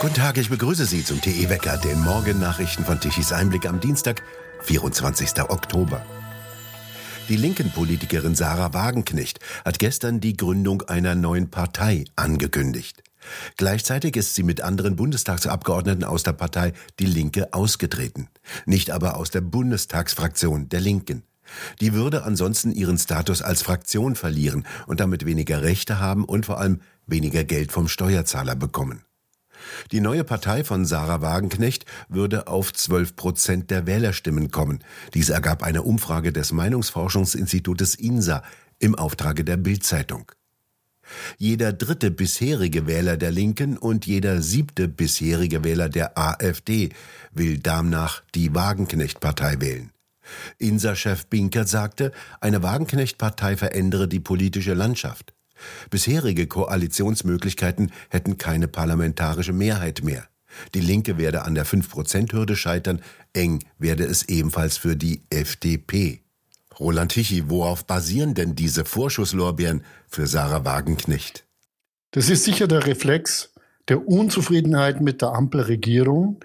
Guten Tag, ich begrüße Sie zum TE Wecker, den Morgennachrichten von Tichys Einblick am Dienstag, 24. Oktober. Die linken Politikerin Sarah Wagenknecht hat gestern die Gründung einer neuen Partei angekündigt. Gleichzeitig ist sie mit anderen Bundestagsabgeordneten aus der Partei Die Linke ausgetreten, nicht aber aus der Bundestagsfraktion der Linken. Die würde ansonsten ihren Status als Fraktion verlieren und damit weniger Rechte haben und vor allem weniger Geld vom Steuerzahler bekommen. Die neue Partei von Sarah Wagenknecht würde auf 12 Prozent der Wählerstimmen kommen. Dies ergab eine Umfrage des Meinungsforschungsinstitutes INSA im Auftrage der Bildzeitung. Jeder dritte bisherige Wähler der Linken und jeder siebte bisherige Wähler der AfD will demnach die Wagenknecht-Partei wählen. INSA-Chef Binker sagte, eine Wagenknecht-Partei verändere die politische Landschaft. Bisherige Koalitionsmöglichkeiten hätten keine parlamentarische Mehrheit mehr. Die Linke werde an der 5-Prozent-Hürde scheitern, eng werde es ebenfalls für die FDP. Roland Tichy, worauf basieren denn diese Vorschusslorbeeren für Sarah Wagenknecht? Das ist sicher der Reflex der Unzufriedenheit mit der Ampelregierung.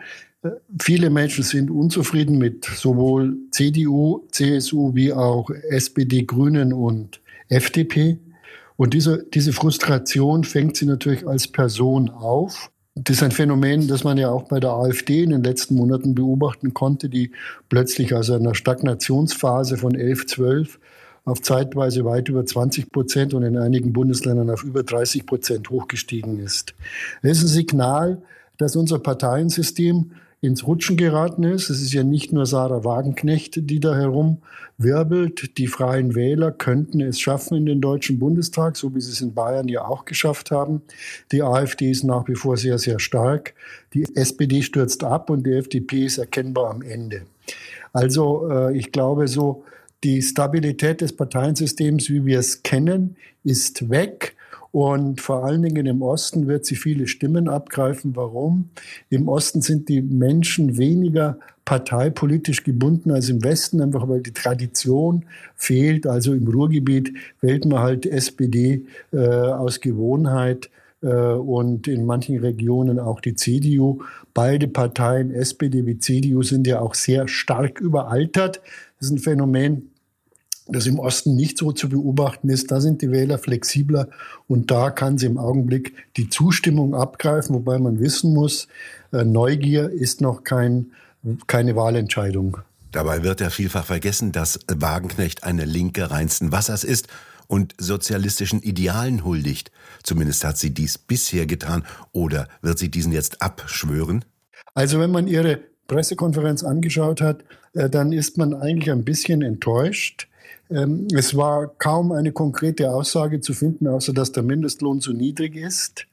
Viele Menschen sind unzufrieden mit sowohl CDU, CSU wie auch SPD, Grünen und FDP. Und diese, diese Frustration fängt sie natürlich als Person auf. Das ist ein Phänomen, das man ja auch bei der AfD in den letzten Monaten beobachten konnte, die plötzlich aus einer Stagnationsphase von 11, 12 auf zeitweise weit über 20 Prozent und in einigen Bundesländern auf über 30 Prozent hochgestiegen ist. Das ist ein Signal, dass unser Parteiensystem ins Rutschen geraten ist. Es ist ja nicht nur Sarah Wagenknecht, die da herumwirbelt. Die Freien Wähler könnten es schaffen in den Deutschen Bundestag, so wie sie es in Bayern ja auch geschafft haben. Die AfD ist nach wie vor sehr, sehr stark. Die SPD stürzt ab und die FDP ist erkennbar am Ende. Also äh, ich glaube so, die Stabilität des Parteiensystems, wie wir es kennen, ist weg. Und vor allen Dingen im Osten wird sie viele Stimmen abgreifen. Warum? Im Osten sind die Menschen weniger parteipolitisch gebunden als im Westen, einfach weil die Tradition fehlt. Also im Ruhrgebiet wählt man halt SPD äh, aus Gewohnheit äh, und in manchen Regionen auch die CDU. Beide Parteien, SPD wie CDU, sind ja auch sehr stark überaltert. Das ist ein Phänomen, das im Osten nicht so zu beobachten ist. Da sind die Wähler flexibler und da kann sie im Augenblick die Zustimmung abgreifen, wobei man wissen muss, äh, Neugier ist noch kein, keine Wahlentscheidung. Dabei wird ja vielfach vergessen, dass Wagenknecht eine Linke reinsten Wassers ist und sozialistischen Idealen huldigt. Zumindest hat sie dies bisher getan. Oder wird sie diesen jetzt abschwören? Also wenn man ihre Pressekonferenz angeschaut hat, äh, dann ist man eigentlich ein bisschen enttäuscht. Ähm, es war kaum eine konkrete Aussage zu finden, außer dass der Mindestlohn zu niedrig ist.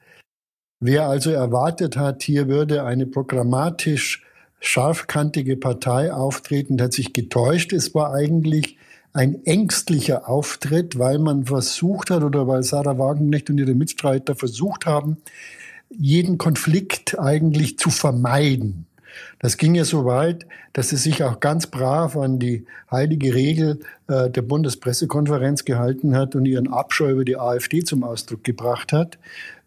Wer also erwartet hat, hier würde eine programmatisch scharfkantige Partei auftreten, hat sich getäuscht. Es war eigentlich ein ängstlicher Auftritt, weil man versucht hat oder weil Sarah Wagenknecht und ihre Mitstreiter versucht haben, jeden Konflikt eigentlich zu vermeiden. Das ging ja so weit, dass sie sich auch ganz brav an die heilige Regel äh, der Bundespressekonferenz gehalten hat und ihren Abscheu über die AfD zum Ausdruck gebracht hat.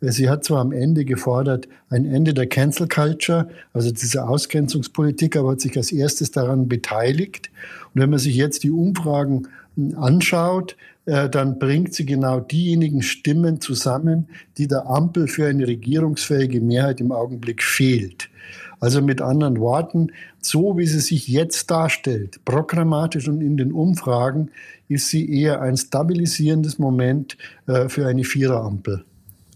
Äh, sie hat zwar am Ende gefordert, ein Ende der Cancel Culture, also diese Ausgrenzungspolitik, aber hat sich als erstes daran beteiligt. Und wenn man sich jetzt die Umfragen anschaut, äh, dann bringt sie genau diejenigen Stimmen zusammen, die der Ampel für eine regierungsfähige Mehrheit im Augenblick fehlt. Also mit anderen Worten, so wie sie sich jetzt darstellt, programmatisch und in den Umfragen, ist sie eher ein stabilisierendes Moment äh, für eine Viererampel.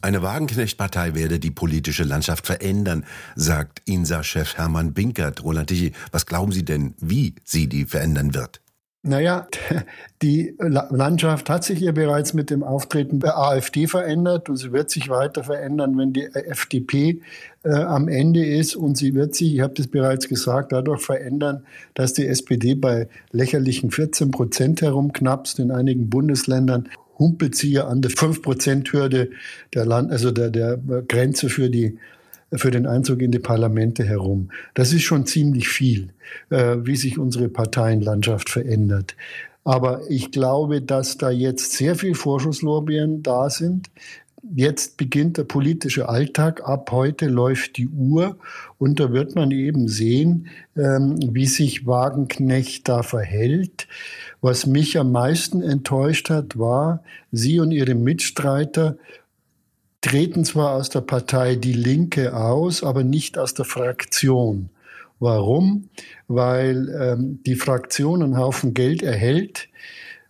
Eine Wagenknecht-Partei werde die politische Landschaft verändern, sagt INSA-Chef Hermann Binkert. Roland Tichy, was glauben Sie denn, wie sie die verändern wird? Naja, die Landschaft hat sich ja bereits mit dem Auftreten der AfD verändert und sie wird sich weiter verändern, wenn die FDP äh, am Ende ist. Und sie wird sich, ich habe das bereits gesagt, dadurch verändern, dass die SPD bei lächerlichen 14 Prozent herumknappst in einigen Bundesländern humpelt sie ja an der 5-Prozent-Hürde der Land, also der, der Grenze für die für den Einzug in die Parlamente herum. Das ist schon ziemlich viel, äh, wie sich unsere Parteienlandschaft verändert. Aber ich glaube, dass da jetzt sehr viel Vorschusslorbeeren da sind. jetzt beginnt der politische Alltag. Ab heute läuft die Uhr und da wird man eben sehen, ähm, wie sich Wagenknecht da verhält. Was mich am meisten enttäuscht hat, war, Sie und Ihre Mitstreiter treten zwar aus der Partei Die Linke aus, aber nicht aus der Fraktion. Warum? Weil ähm, die Fraktion einen Haufen Geld erhält,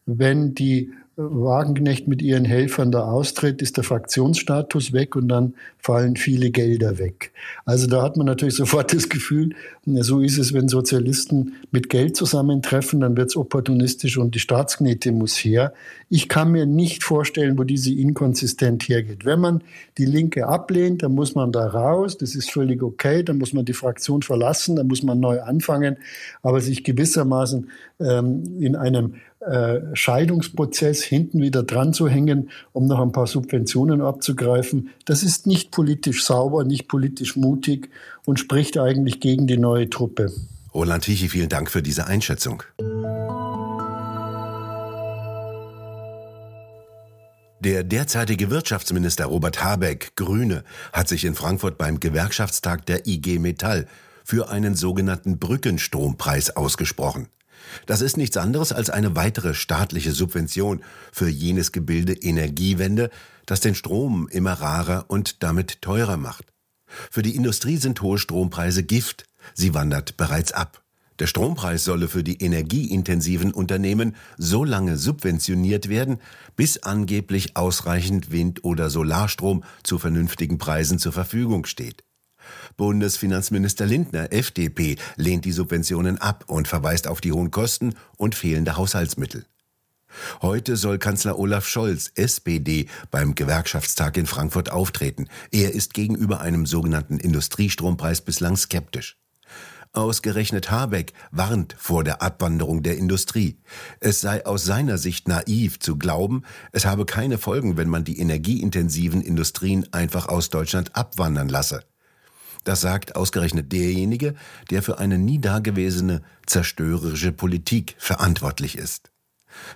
wenn die Wagenknecht mit ihren Helfern da austritt, ist der Fraktionsstatus weg und dann fallen viele Gelder weg. Also da hat man natürlich sofort das Gefühl, so ist es, wenn Sozialisten mit Geld zusammentreffen, dann wird es opportunistisch und die Staatsknete muss her. Ich kann mir nicht vorstellen, wo diese Inkonsistent hergeht. Wenn man die Linke ablehnt, dann muss man da raus, das ist völlig okay, dann muss man die Fraktion verlassen, dann muss man neu anfangen, aber sich gewissermaßen ähm, in einem äh, Scheidungsprozess hinten wieder dran zu hängen, um noch ein paar Subventionen abzugreifen. Das ist nicht politisch sauber, nicht politisch mutig und spricht eigentlich gegen die neue Truppe. Roland Tichy, vielen Dank für diese Einschätzung. Der derzeitige Wirtschaftsminister Robert Habeck, Grüne, hat sich in Frankfurt beim Gewerkschaftstag der IG Metall für einen sogenannten Brückenstrompreis ausgesprochen. Das ist nichts anderes als eine weitere staatliche Subvention für jenes Gebilde Energiewende, das den Strom immer rarer und damit teurer macht. Für die Industrie sind hohe Strompreise Gift, sie wandert bereits ab. Der Strompreis solle für die energieintensiven Unternehmen so lange subventioniert werden, bis angeblich ausreichend Wind- oder Solarstrom zu vernünftigen Preisen zur Verfügung steht. Bundesfinanzminister Lindner, FDP, lehnt die Subventionen ab und verweist auf die hohen Kosten und fehlende Haushaltsmittel. Heute soll Kanzler Olaf Scholz, SPD, beim Gewerkschaftstag in Frankfurt auftreten. Er ist gegenüber einem sogenannten Industriestrompreis bislang skeptisch. Ausgerechnet Habeck warnt vor der Abwanderung der Industrie. Es sei aus seiner Sicht naiv zu glauben, es habe keine Folgen, wenn man die energieintensiven Industrien einfach aus Deutschland abwandern lasse. Das sagt ausgerechnet derjenige, der für eine nie dagewesene zerstörerische Politik verantwortlich ist.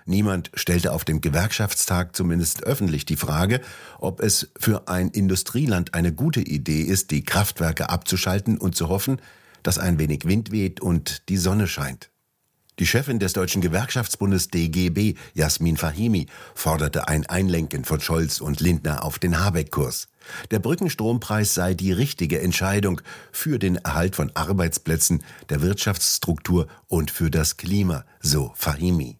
Niemand stellte auf dem Gewerkschaftstag zumindest öffentlich die Frage, ob es für ein Industrieland eine gute Idee ist, die Kraftwerke abzuschalten und zu hoffen, dass ein wenig Wind weht und die Sonne scheint. Die Chefin des Deutschen Gewerkschaftsbundes DGB, Jasmin Fahimi, forderte ein Einlenken von Scholz und Lindner auf den Habeck-Kurs. Der Brückenstrompreis sei die richtige Entscheidung für den Erhalt von Arbeitsplätzen, der Wirtschaftsstruktur und für das Klima, so Fahimi.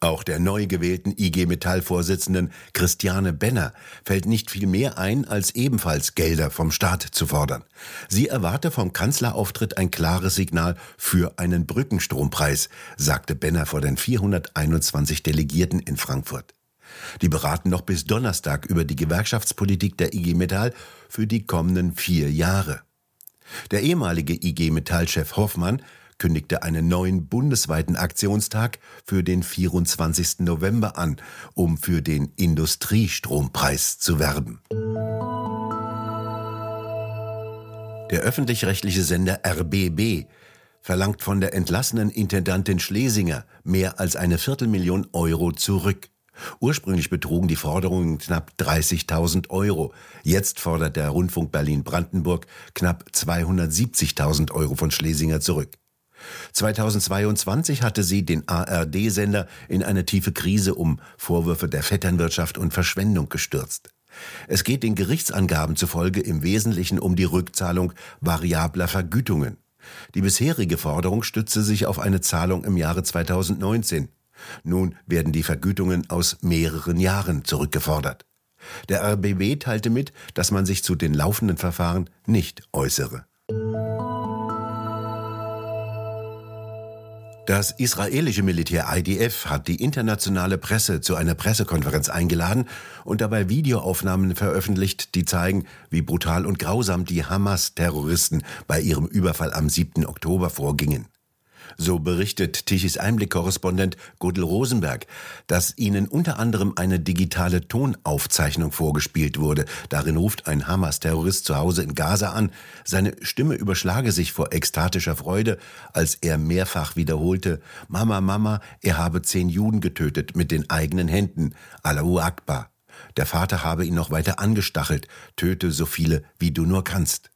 Auch der neu gewählten IG Metall-Vorsitzenden Christiane Benner fällt nicht viel mehr ein, als ebenfalls Gelder vom Staat zu fordern. Sie erwarte vom Kanzlerauftritt ein klares Signal für einen Brückenstrompreis, sagte Benner vor den 421 Delegierten in Frankfurt. Die beraten noch bis Donnerstag über die Gewerkschaftspolitik der IG Metall für die kommenden vier Jahre. Der ehemalige IG Metall-Chef Hoffmann kündigte einen neuen bundesweiten Aktionstag für den 24. November an, um für den Industriestrompreis zu werben. Der öffentlich-rechtliche Sender RBB verlangt von der entlassenen Intendantin Schlesinger mehr als eine Viertelmillion Euro zurück. Ursprünglich betrugen die Forderungen knapp 30.000 Euro. Jetzt fordert der Rundfunk Berlin-Brandenburg knapp 270.000 Euro von Schlesinger zurück. 2022 hatte sie den ARD-Sender in eine tiefe Krise um Vorwürfe der Vetternwirtschaft und Verschwendung gestürzt. Es geht den Gerichtsangaben zufolge im Wesentlichen um die Rückzahlung variabler Vergütungen. Die bisherige Forderung stützte sich auf eine Zahlung im Jahre 2019. Nun werden die Vergütungen aus mehreren Jahren zurückgefordert. Der RBB teilte mit, dass man sich zu den laufenden Verfahren nicht äußere. Das israelische Militär IDF hat die internationale Presse zu einer Pressekonferenz eingeladen und dabei Videoaufnahmen veröffentlicht, die zeigen, wie brutal und grausam die Hamas-Terroristen bei ihrem Überfall am 7. Oktober vorgingen. So berichtet Tichys Einblick-Korrespondent Gudel Rosenberg, dass ihnen unter anderem eine digitale Tonaufzeichnung vorgespielt wurde. Darin ruft ein Hamas-Terrorist zu Hause in Gaza an. Seine Stimme überschlage sich vor ekstatischer Freude, als er mehrfach wiederholte, Mama, Mama, er habe zehn Juden getötet mit den eigenen Händen. Allahu Akbar. Der Vater habe ihn noch weiter angestachelt, töte so viele, wie du nur kannst.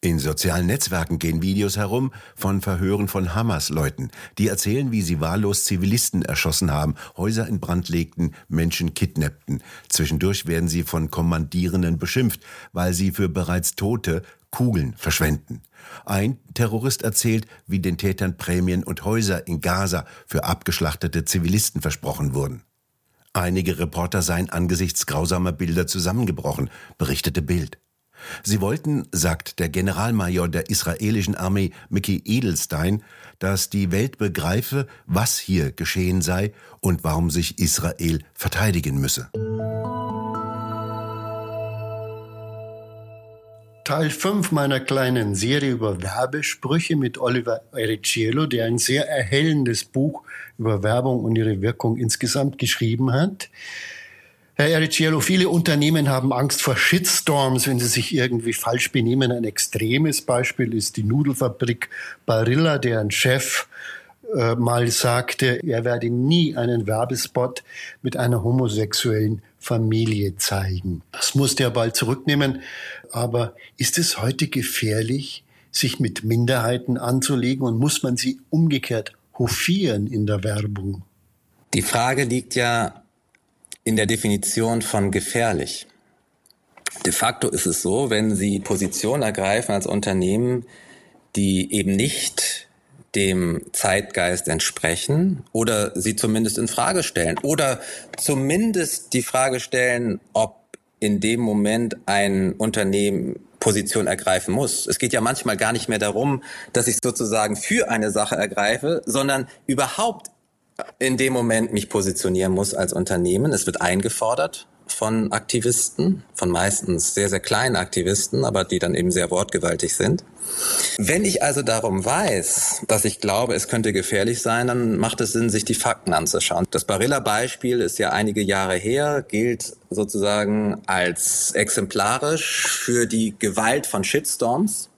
In sozialen Netzwerken gehen Videos herum von Verhören von Hamas-Leuten, die erzählen, wie sie wahllos Zivilisten erschossen haben, Häuser in Brand legten, Menschen kidnappten. Zwischendurch werden sie von Kommandierenden beschimpft, weil sie für bereits Tote Kugeln verschwenden. Ein Terrorist erzählt, wie den Tätern Prämien und Häuser in Gaza für abgeschlachtete Zivilisten versprochen wurden. Einige Reporter seien angesichts grausamer Bilder zusammengebrochen, berichtete Bild. Sie wollten, sagt der Generalmajor der israelischen Armee Mickey Edelstein, dass die Welt begreife, was hier geschehen sei und warum sich Israel verteidigen müsse. Teil 5 meiner kleinen Serie über Werbesprüche mit Oliver Ericiello, der ein sehr erhellendes Buch über Werbung und ihre Wirkung insgesamt geschrieben hat. Herr Ericiello, viele Unternehmen haben Angst vor Shitstorms, wenn sie sich irgendwie falsch benehmen. Ein extremes Beispiel ist die Nudelfabrik Barilla, deren Chef äh, mal sagte, er werde nie einen Werbespot mit einer homosexuellen Familie zeigen. Das musste er bald zurücknehmen. Aber ist es heute gefährlich, sich mit Minderheiten anzulegen und muss man sie umgekehrt hofieren in der Werbung? Die Frage liegt ja in der Definition von gefährlich. De facto ist es so, wenn Sie Position ergreifen als Unternehmen, die eben nicht dem Zeitgeist entsprechen oder sie zumindest in Frage stellen oder zumindest die Frage stellen, ob in dem Moment ein Unternehmen Position ergreifen muss. Es geht ja manchmal gar nicht mehr darum, dass ich sozusagen für eine Sache ergreife, sondern überhaupt in dem Moment mich positionieren muss als Unternehmen. Es wird eingefordert von Aktivisten, von meistens sehr, sehr kleinen Aktivisten, aber die dann eben sehr wortgewaltig sind. Wenn ich also darum weiß, dass ich glaube, es könnte gefährlich sein, dann macht es Sinn, sich die Fakten anzuschauen. Das Barilla-Beispiel ist ja einige Jahre her, gilt sozusagen als exemplarisch für die Gewalt von Shitstorms.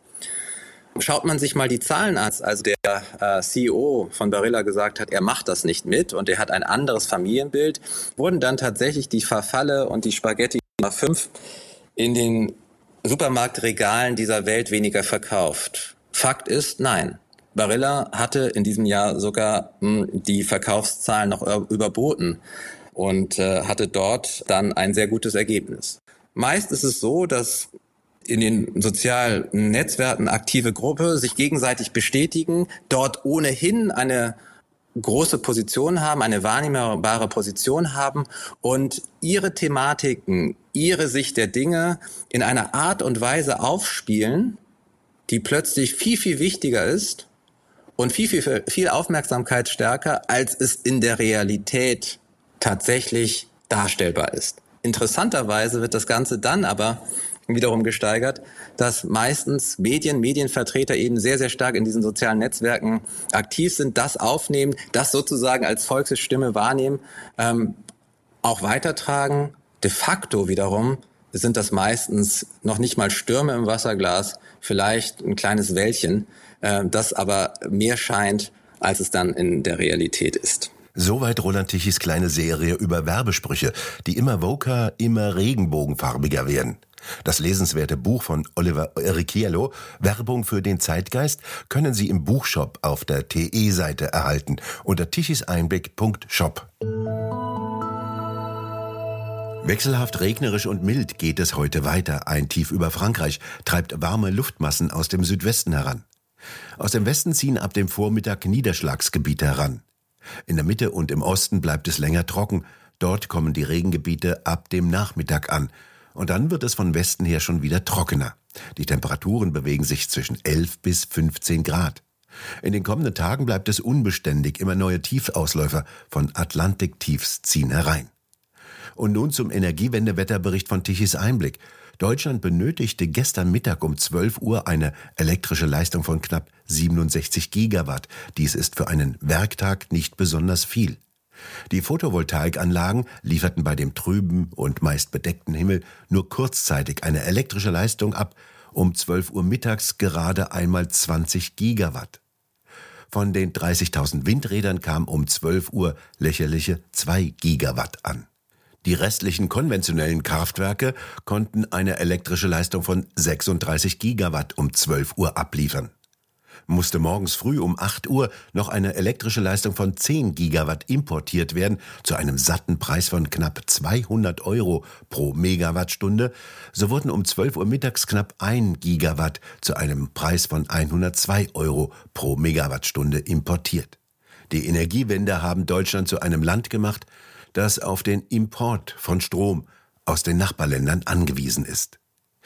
Schaut man sich mal die Zahlen an, also der äh, CEO von Barilla gesagt hat, er macht das nicht mit und er hat ein anderes Familienbild, wurden dann tatsächlich die Verfalle und die Spaghetti Nummer 5 in den Supermarktregalen dieser Welt weniger verkauft. Fakt ist, nein. Barilla hatte in diesem Jahr sogar mh, hm, die Verkaufszahlen noch überboten und äh, hatte dort dann ein sehr gutes Ergebnis. Meist ist es so, dass in den sozialen Netzwerken aktive Gruppe sich gegenseitig bestätigen, dort ohnehin eine große Position haben, eine wahrnehmbare Position haben und ihre Thematiken, ihre Sicht der Dinge in einer Art und Weise aufspielen, die plötzlich viel, viel wichtiger ist und viel, viel, viel Aufmerksamkeit stärker, als es in der Realität tatsächlich darstellbar ist. Interessanterweise wird das Ganze dann aber wiederum gesteigert, dass meistens Medien, Medienvertreter eben sehr, sehr stark in diesen sozialen Netzwerken aktiv sind, das aufnehmen, das sozusagen als Volksstimme wahrnehmen, ähm, auch weitertragen. De facto wiederum sind das meistens noch nicht mal Stürme im Wasserglas, vielleicht ein kleines Wellchen, äh, das aber mehr scheint, als es dann in der Realität ist. Soweit Roland Tichys kleine Serie über Werbesprüche, die immer woker, immer regenbogenfarbiger werden. Das lesenswerte Buch von Oliver Ricciello, Werbung für den Zeitgeist, können Sie im Buchshop auf der TE-Seite erhalten unter tichiseinblick.shop. Wechselhaft regnerisch und mild geht es heute weiter. Ein Tief über Frankreich treibt warme Luftmassen aus dem Südwesten heran. Aus dem Westen ziehen ab dem Vormittag Niederschlagsgebiete heran. In der Mitte und im Osten bleibt es länger trocken. Dort kommen die Regengebiete ab dem Nachmittag an und dann wird es von Westen her schon wieder trockener. Die Temperaturen bewegen sich zwischen 11 bis 15 Grad. In den kommenden Tagen bleibt es unbeständig, immer neue Tiefausläufer von Atlantiktiefs ziehen herein. Und nun zum Energiewendewetterbericht von Tichys Einblick. Deutschland benötigte gestern Mittag um 12 Uhr eine elektrische Leistung von knapp 67 Gigawatt. Dies ist für einen Werktag nicht besonders viel. Die Photovoltaikanlagen lieferten bei dem trüben und meist bedeckten Himmel nur kurzzeitig eine elektrische Leistung ab, um 12 Uhr mittags gerade einmal 20 Gigawatt. Von den 30.000 Windrädern kam um 12 Uhr lächerliche 2 Gigawatt an. Die restlichen konventionellen Kraftwerke konnten eine elektrische Leistung von 36 Gigawatt um 12 Uhr abliefern musste morgens früh um 8 Uhr noch eine elektrische Leistung von 10 Gigawatt importiert werden, zu einem satten Preis von knapp 200 Euro pro Megawattstunde, so wurden um 12 Uhr mittags knapp 1 Gigawatt zu einem Preis von 102 Euro pro Megawattstunde importiert. Die Energiewende haben Deutschland zu einem Land gemacht, das auf den Import von Strom aus den Nachbarländern angewiesen ist.